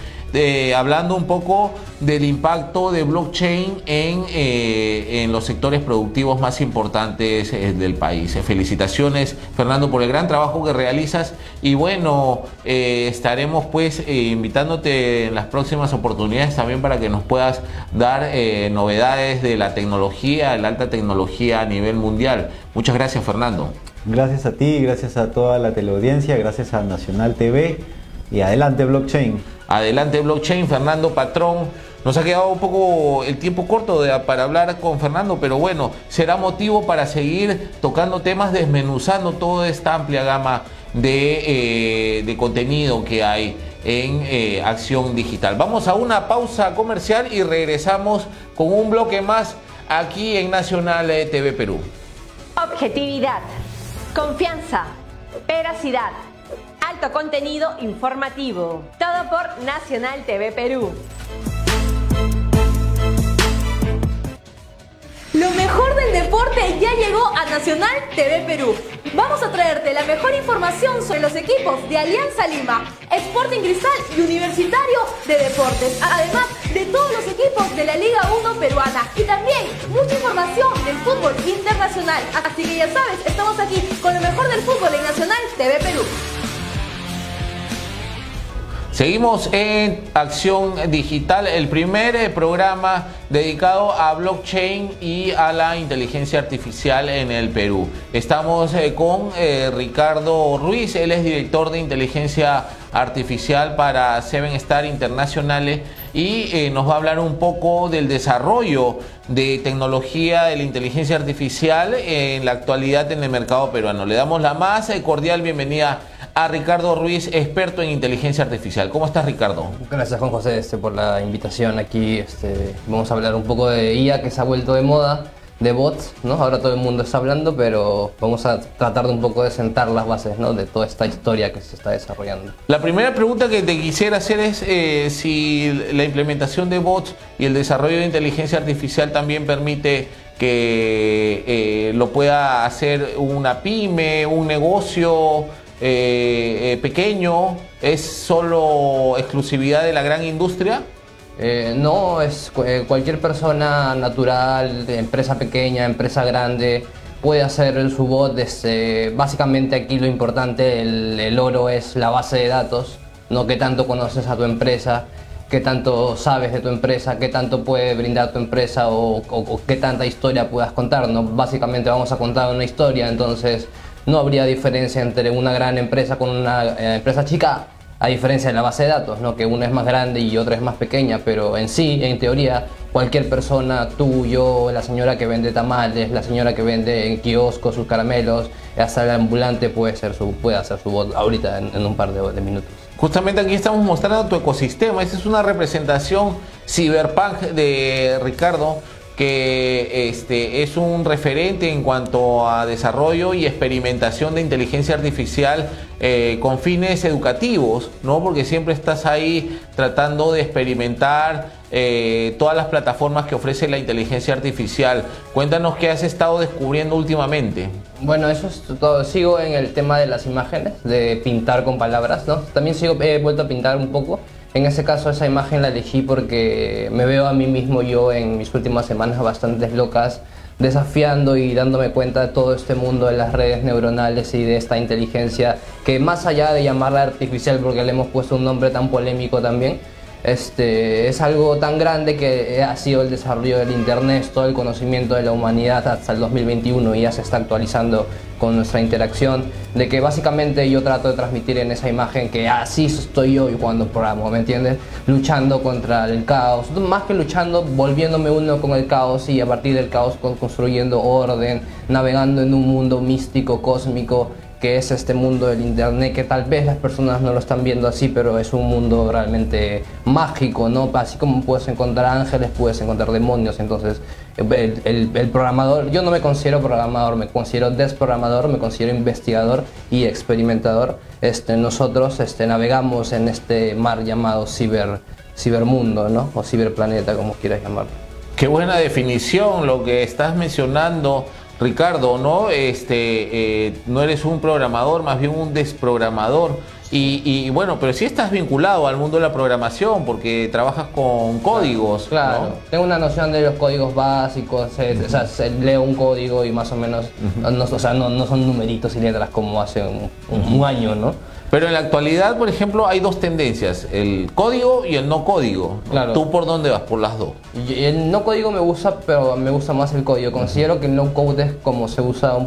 hablando un poco del impacto de blockchain en, eh, en los sectores productivos más importantes eh, del país. Eh, felicitaciones, Fernando, por el gran trabajo que realizas y bueno, estaremos pues invitándote en las próximas oportunidades también para que nos puedas dar novedades de la tecnología, la alta tecnología a nivel mundial. Muchas gracias, Fernando. Gracias a ti, gracias a toda la teleaudiencia, gracias a Nacional TV y adelante blockchain. Adelante blockchain, Fernando Patrón. Nos ha quedado un poco el tiempo corto para hablar con Fernando, pero bueno, será motivo para seguir tocando temas, desmenuzando toda esta amplia gama de, eh, contenido que hay en eh, Acción Digital. Vamos a una pausa comercial y regresamos con un bloque más aquí en Nacional TV Perú. Objetividad, confianza, veracidad contenido informativo. Todo por Nacional TV Perú. Lo mejor del deporte ya llegó a Nacional TV Perú. Vamos a traerte la mejor información sobre los equipos de Alianza Lima, Sporting Cristal y Universitario de Deportes. Además de todos los equipos de la Liga 1 peruana y también mucha información del fútbol internacional. Así que ya sabes, estamos aquí con lo mejor del fútbol en Nacional TV Perú. Seguimos en Acción Digital, el primer eh, programa dedicado a blockchain y a la inteligencia artificial en el Perú. Estamos eh, con eh, Ricardo Ruiz, él es director de inteligencia artificial para Seven Star Internacionales y nos va a hablar un poco del desarrollo de tecnología de la inteligencia artificial en la actualidad en el mercado peruano. Le damos la más cordial bienvenida a Ricardo Ruiz, experto en inteligencia artificial. ¿Cómo estás, Ricardo? Gracias, Juan José, este, por la invitación aquí. Este, vamos a hablar un poco de IA que se ha vuelto de moda, de bots, ¿no? Ahora todo el mundo está hablando, pero vamos a tratar de un poco de sentar las bases, ¿no? De toda esta historia que se está desarrollando. La primera pregunta que te quisiera hacer es eh, si la implementación de bots y el desarrollo de inteligencia artificial también permite que eh, lo pueda hacer una pyme, un negocio eh, eh, pequeño? ¿Es solo exclusividad de la gran industria? Eh, no, es cualquier persona natural, empresa pequeña, empresa grande, puede hacer su bot. Desde, básicamente aquí lo importante, el, oro es la base de datos, no que tanto conoces a tu empresa, qué tanto sabes de tu empresa, qué tanto puede brindar tu empresa o, o qué tanta historia puedas contar. ¿no? Básicamente vamos a contar una historia, entonces no habría diferencia entre una gran empresa con una eh, empresa chica, a diferencia de la base de datos, ¿no? que una es más grande y otra es más pequeña, pero en sí, en teoría, cualquier persona, tú, yo, la señora que vende tamales, la señora que vende en kiosco sus caramelos, hasta el ambulante puede, ser su, puede hacer su voz ahorita en, un par de, minutos. Justamente aquí estamos mostrando tu ecosistema. Esta es una representación cyberpunk de Ricardo que este, es un referente en cuanto a desarrollo y experimentación de inteligencia artificial eh, con fines educativos, ¿no? Porque siempre estás ahí tratando de experimentar eh, todas las plataformas que ofrece la inteligencia artificial. Cuéntanos qué has estado descubriendo últimamente. Bueno, eso es todo. Sigo en el tema de las imágenes, de pintar con palabras, ¿no? También he vuelto a pintar un poco en ese caso esa imagen la elegí porque me veo a mí mismo yo en mis últimas semanas bastante locas desafiando y dándome cuenta de todo este mundo de las redes neuronales y de esta inteligencia que más allá de llamarla artificial porque le hemos puesto un nombre tan polémico también, este, es algo tan grande que ha sido el desarrollo del Internet, todo el conocimiento de la humanidad hasta el 2021 y ya se está actualizando con nuestra interacción, de que básicamente yo trato de transmitir en esa imagen que así estoy yo y cuando programo, ¿me entiendes? Luchando contra el caos, más que luchando, volviéndome uno con el caos y a partir del caos construyendo orden, navegando en un mundo místico, cósmico, que es este mundo del internet que tal vez las personas no lo están viendo así, pero es un mundo realmente mágico, ¿no? Así como puedes encontrar ángeles, puedes encontrar demonios, entonces el, programador, yo no me considero programador, me considero desprogramador, me considero investigador y experimentador. Este, nosotros este, navegamos en este mar llamado ciber, cibermundo, ¿no? O ciberplaneta, como quieras llamarlo. Qué buena definición lo que estás mencionando Ricardo, ¿no? Este, eh, no eres un programador, más bien un desprogramador. Y, bueno, pero sí estás vinculado al mundo de la programación porque trabajas con códigos. Claro, tengo una noción de los códigos básicos, o sea, leo un código y más o menos, no, o sea, no, son numeritos y letras como hace un año, ¿no? Pero en la actualidad, por ejemplo, hay dos tendencias, el código y el no código. Claro. ¿Tú por dónde vas? Por las dos. El no código me gusta, pero me gusta más el código. Considero que el no code es como se usa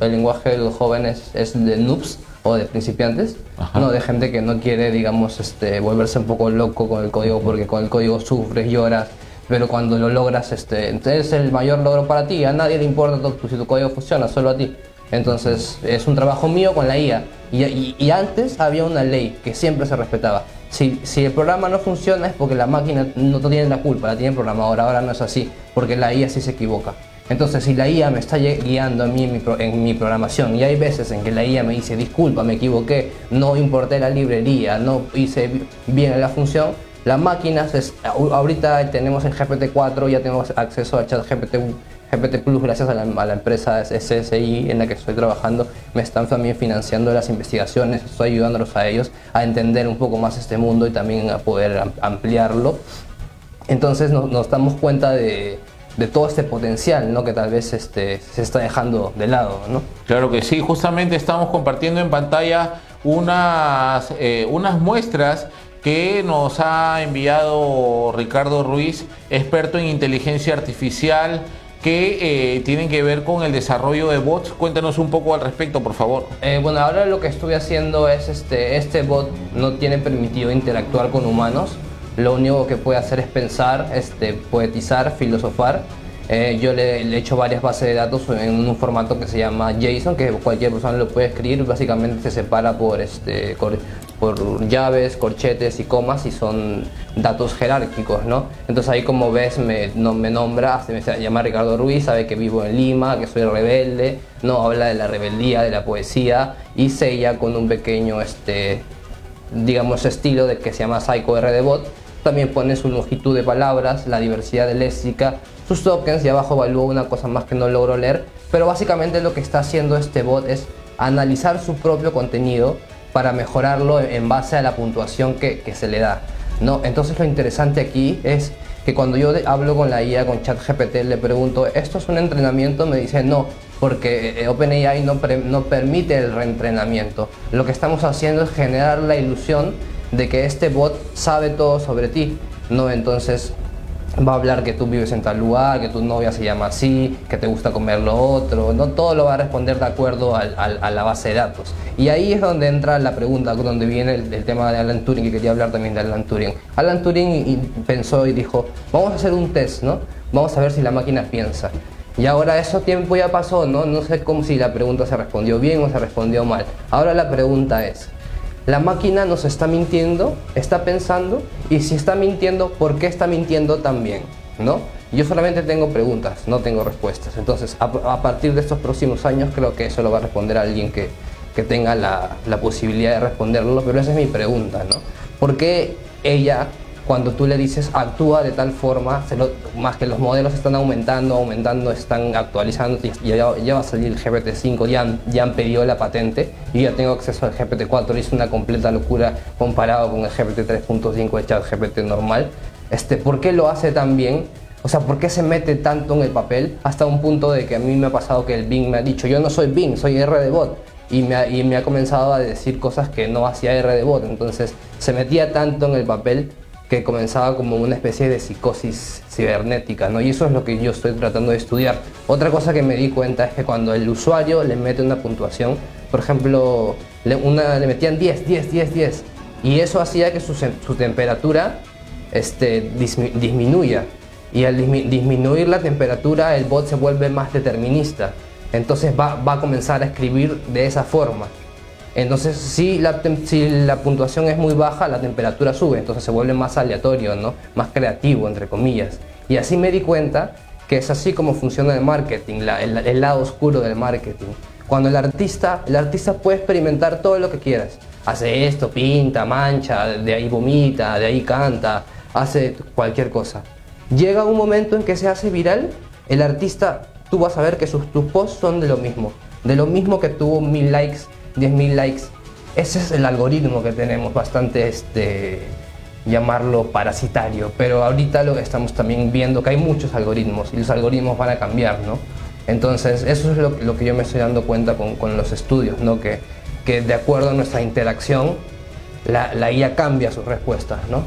el lenguaje de los jóvenes, es de noobs o de principiantes, no de gente que no quiere, digamos, este, volverse un poco loco con el código porque con el código sufres, lloras, pero cuando lo logras, este, entonces es el mayor logro para ti. A nadie le importa si tu código funciona, solo a ti. Entonces es un trabajo mío con la IA. Y, antes había una ley que siempre se respetaba. Si, el programa no funciona es porque la máquina no tiene la culpa, la tiene el programador. Ahora no es así, porque la IA sí se equivoca. Entonces, si la IA me está guiando a mí en mi, en mi, programación y hay veces en que la IA me dice, disculpa, me equivoqué, no importé la librería, no hice bien la función, las máquinas, ahorita tenemos el GPT-4, ya tenemos acceso a ChatGPT GPT Plus, gracias a la, empresa SSI en la que estoy trabajando, me están también financiando las investigaciones, estoy ayudándolos a ellos a entender un poco más este mundo y también a poder ampliarlo. Entonces nos, damos cuenta de, todo este potencial ¿no? que tal vez este, se está dejando de lado. ¿no? Claro que sí, justamente estamos compartiendo en pantalla unas, eh, unas muestras que nos ha enviado Ricardo Ruiz, experto en inteligencia artificial, que eh, tienen que ver con el desarrollo de bots. Cuéntanos un poco al respecto, por favor. Eh, bueno, ahora lo que estoy haciendo es, este, este bot no tiene permitido interactuar con humanos. Lo único que puede hacer es pensar, este, poetizar, filosofar. Eh, yo le, he hecho varias bases de datos en un formato que se llama JSON, que cualquier persona lo puede escribir. Básicamente se separa por, este, cor- por llaves, corchetes y comas y son datos jerárquicos, ¿no? Entonces ahí como ves me, no, me nombra, se me llama Ricardo Ruiz, sabe que vivo en Lima, que soy rebelde, no habla de la rebeldía, de la poesía y sella con un pequeño, este, digamos, estilo de que se llama Psycho RDBot. También pone su longitud de palabras, la diversidad de léxica, sus tokens y abajo evalúa una cosa más que no logro leer, pero básicamente lo que está haciendo este bot es analizar su propio contenido para mejorarlo en base a la puntuación que, se le da. ¿no? Entonces lo interesante aquí es que cuando yo hablo con la IA, con ChatGPT, le pregunto, ¿esto es un entrenamiento? Me dice no, porque eh, OpenAI no, no permite el reentrenamiento. Lo que estamos haciendo es generar la ilusión de que este bot sabe todo sobre ti. ¿no? Entonces va a hablar que tú vives en tal lugar, que tu novia se llama así, que te gusta comer lo otro, no todo lo va a responder de acuerdo al- a la base de datos. Y ahí es donde entra la pregunta, donde viene el, tema de Alan Turing, que quería hablar también de Alan Turing. Alan Turing pensó y dijo, vamos a hacer un test, ¿no? Vamos a ver si la máquina piensa. Y ahora eso tiempo ya pasó, ¿no? No sé cómo si la pregunta se respondió bien o se respondió mal. Ahora la pregunta es, la máquina nos está mintiendo, está pensando, y si está mintiendo, ¿por qué está mintiendo también? ¿No? Yo solamente tengo preguntas, no tengo respuestas. Entonces, a, partir de estos próximos años, creo que eso lo va a responder alguien que, que tenga la, la posibilidad de responderlo, pero esa es mi pregunta, ¿no? ¿Por qué ella, cuando tú le dices actúa de tal forma, más que los modelos están aumentando, aumentando, están actualizando, y ya, va a salir el GPT-5, ya, han- pedido la patente, y ya tengo acceso al GPT-4, y es una completa locura comparado con el GPT-3.5 de ChatGPT normal. Este, ¿Por qué lo hace tan bien? O sea, ¿por qué se mete tanto en el papel hasta un punto de que a mí me ha pasado que el Bing me ha dicho, yo no soy Bing, soy RDBot? Y me, y me ha comenzado a decir cosas que no hacía RDBot. Entonces se metía tanto en el papel que comenzaba como una especie de psicosis cibernética, ¿no? Y eso es lo que yo estoy tratando de estudiar. Otra cosa que me di cuenta es que cuando el usuario le mete una puntuación, por ejemplo, le, una, le metían 10, 10, 10, 10, y eso hacía que su, temperatura este, dismi- disminuya. Y al dismi- disminuir la temperatura, el bot se vuelve más determinista. Entonces va a comenzar a escribir de esa forma. Entonces, si la, si la puntuación es muy baja, la temperatura sube, entonces se vuelve más aleatorio, ¿no? más creativo, entre comillas. Y así me di cuenta que es así como funciona el marketing, el, el lado oscuro del marketing. Cuando el artista, el artista puede experimentar todo lo que quieras. Hace esto, pinta, mancha, de ahí vomita, de ahí canta, hace cualquier cosa. Llega un momento en que se hace viral, el artista, tú vas a ver que sus, tus posts son de lo mismo, de lo mismo que tuvo mil likes, diez mil likes. Ese es el algoritmo que tenemos, bastante, este, llamarlo parasitario, pero ahorita lo que estamos también viendo que hay muchos algoritmos y los algoritmos van a cambiar, ¿no? Entonces, eso es lo, que yo me estoy dando cuenta con, con los estudios, ¿no? Que, que de acuerdo a nuestra interacción, la, la IA cambia sus respuestas, ¿no?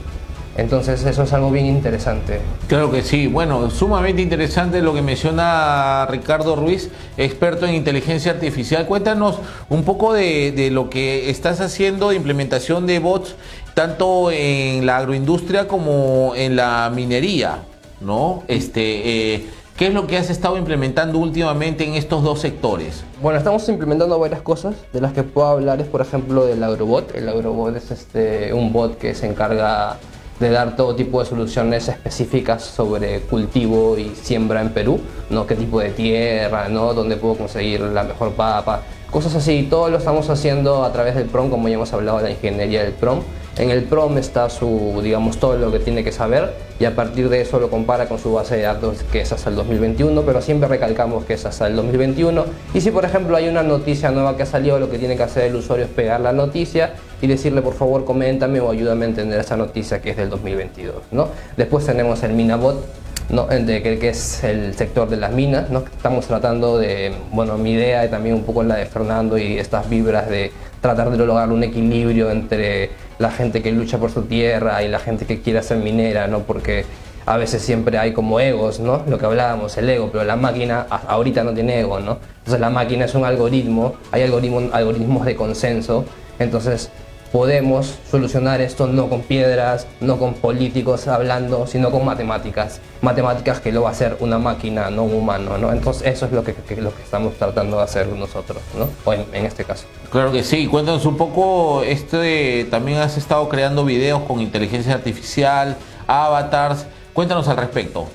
Entonces, eso es algo bien interesante. Claro que sí. Bueno, sumamente interesante lo que menciona Ricardo Ruiz, experto en inteligencia artificial. Cuéntanos un poco de, de lo que estás haciendo de implementación de bots, tanto en la agroindustria como en la minería, ¿no? Este, eh, ¿Qué es lo que has estado implementando últimamente en estos dos sectores? Bueno, estamos implementando varias cosas. De las que puedo hablar es, por ejemplo, del agrobot. El agrobot es este, un bot que se encarga de dar todo tipo de soluciones específicas sobre cultivo y siembra en Perú, ¿no? qué tipo de tierra, ¿no? dónde puedo conseguir la mejor papa, cosas así. Todo lo estamos haciendo a través del PROM, como ya hemos hablado de la ingeniería del PROM. En el PROM está su, digamos, todo lo que tiene que saber y a partir de eso lo compara con su base de datos que es hasta el 2021, pero siempre recalcamos que es hasta el 2021. Y si por ejemplo hay una noticia nueva que ha salido, lo que tiene que hacer el usuario es pegar la noticia y decirle por favor coméntame o ayúdame a entender esa noticia que es del 2022. ¿no? Después tenemos el Minabot. ¿No? de que, es el sector de las minas. ¿no? Estamos tratando de, bueno, mi idea y también un poco la de Fernando y estas vibras de tratar de lograr un equilibrio entre la gente que lucha por su tierra y la gente que quiere ser minera, ¿no? porque a veces siempre hay como egos, ¿no? Lo que hablábamos, el ego, pero la máquina ahorita no tiene ego, ¿no? Entonces la máquina es un algoritmo, hay algoritmos de consenso, entonces podemos solucionar esto no con piedras, no con políticos hablando, sino con matemáticas. Matemáticas que lo va a hacer una máquina, no un humano, ¿no? Entonces eso es lo que, lo que estamos tratando de hacer nosotros, ¿no? O en, en, este caso. Claro que sí. Cuéntanos un poco, este, también has estado creando videos con inteligencia artificial, avatars. Cuéntanos al respecto.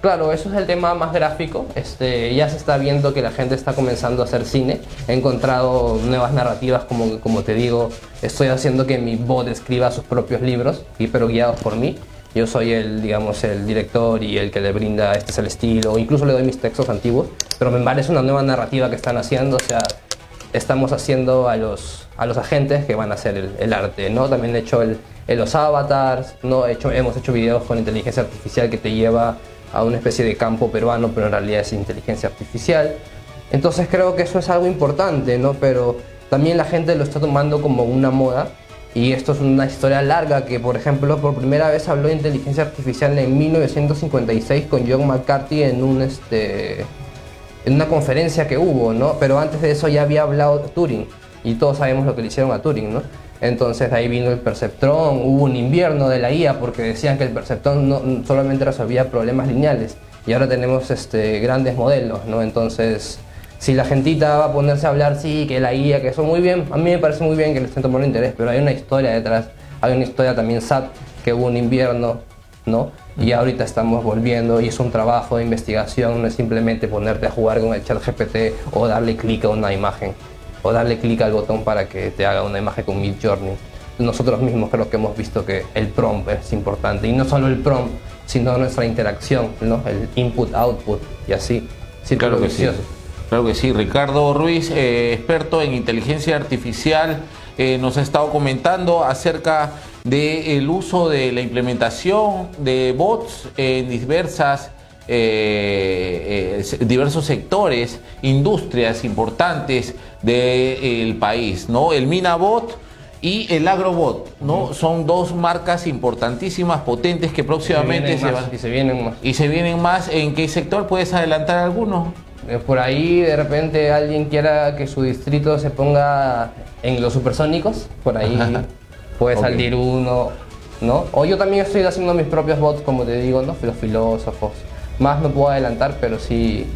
Claro, eso es el tema más gráfico. Este, ya se está viendo que la gente está comenzando a hacer cine. He encontrado nuevas narrativas, como, como te digo, estoy haciendo que mi bot escriba sus propios libros, pero guiados por mí. Yo soy el, digamos, el director y el que le brinda este es el estilo, incluso le doy mis textos antiguos, pero me parece una nueva narrativa que están haciendo, o sea, estamos haciendo a los, a los agentes que van a hacer el, el arte, ¿no? También he hecho el, los avatars, ¿no? He hecho, hemos hecho videos con inteligencia artificial que te lleva a una especie de campo peruano, pero en realidad es inteligencia artificial. Entonces creo que eso es algo importante, ¿no? Pero también la gente lo está tomando como una moda y esto es una historia larga que, por ejemplo, por primera vez habló de inteligencia artificial en 1956 con John McCarthy en, un, este, en una conferencia que hubo, ¿no? Pero antes de eso ya había hablado Turing y todos sabemos lo que le hicieron a Turing, ¿no? Entonces ahí vino el perceptrón, hubo un invierno de la IA porque decían que el perceptrón no, solamente resolvía problemas lineales. Y ahora tenemos este, grandes modelos, ¿no? Entonces, si la gentita va a ponerse a hablar, sí, que la IA, que eso muy bien, a mí me parece muy bien que le estén tomando interés, pero hay una historia detrás, hay una historia también SAT, que hubo un invierno, ¿no? Y ahorita estamos volviendo y es un trabajo de investigación, no es simplemente ponerte a jugar con el chat GPT o darle clic a una imagen o darle clic al botón para que te haga una imagen con Mid Journey. Nosotros mismos creo que hemos visto que el prompt es importante y no solo el prompt, sino nuestra interacción, ¿no? el input-output y así. claro que sí. Claro que sí. Ricardo Ruiz, eh, experto en inteligencia artificial, eh, nos ha estado comentando acerca del uso de la implementación de bots en diversas eh, eh, diversos sectores, industrias importantes del país, ¿no? El Minabot y el Agrobot, ¿no? Son dos marcas importantísimas, potentes que próximamente se, y se vienen más. Y se vienen más. ¿En qué sector puedes adelantar alguno? Eh, por ahí de repente alguien quiera que su distrito se ponga en los supersónicos, por ahí puede salir uno, ¿no? O yo también estoy haciendo mis propios bots, como te digo, ¿no? Los filósofos. Más no puedo adelantar, pero sí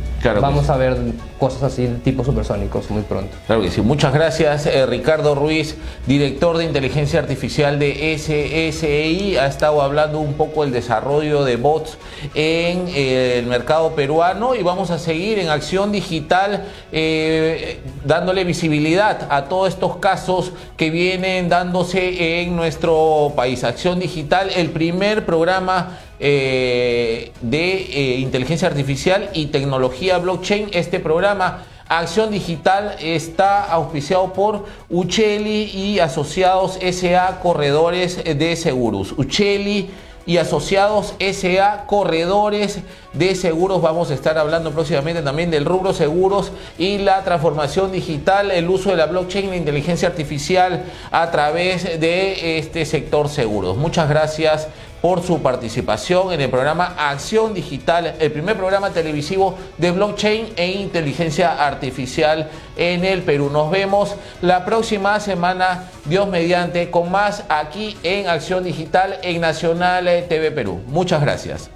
vamos a ver cosas así tipo supersónicos muy pronto. Claro que sí. Muchas gracias, eh, Ricardo Ruiz, director de inteligencia artificial de SSI. Ha estado hablando un poco del desarrollo de bots en eh, el mercado peruano y vamos a seguir en acción digital eh, dándole visibilidad a todos estos casos que vienen dándose en nuestro país. Acción digital, el primer programa de inteligencia artificial y tecnología blockchain. Este programa Acción Digital está auspiciado por Ucheli y Asociados SA Corredores de Seguros. Ucheli y asociados SA Corredores de Seguros. Vamos a estar hablando próximamente también del rubro seguros y la transformación digital, el uso de la blockchain, la inteligencia artificial a través de este sector seguros. Muchas gracias por su participación en el programa Acción Digital, el primer programa televisivo de blockchain e inteligencia artificial en el Perú. Nos vemos la próxima semana, Dios mediante, con más aquí en Acción Digital en Nacional TV Perú. Muchas gracias.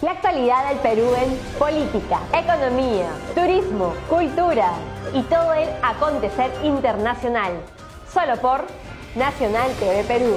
La actualidad del Perú en política, economía, turismo, cultura y todo el acontecer internacional. Solo por Nacional TV Perú.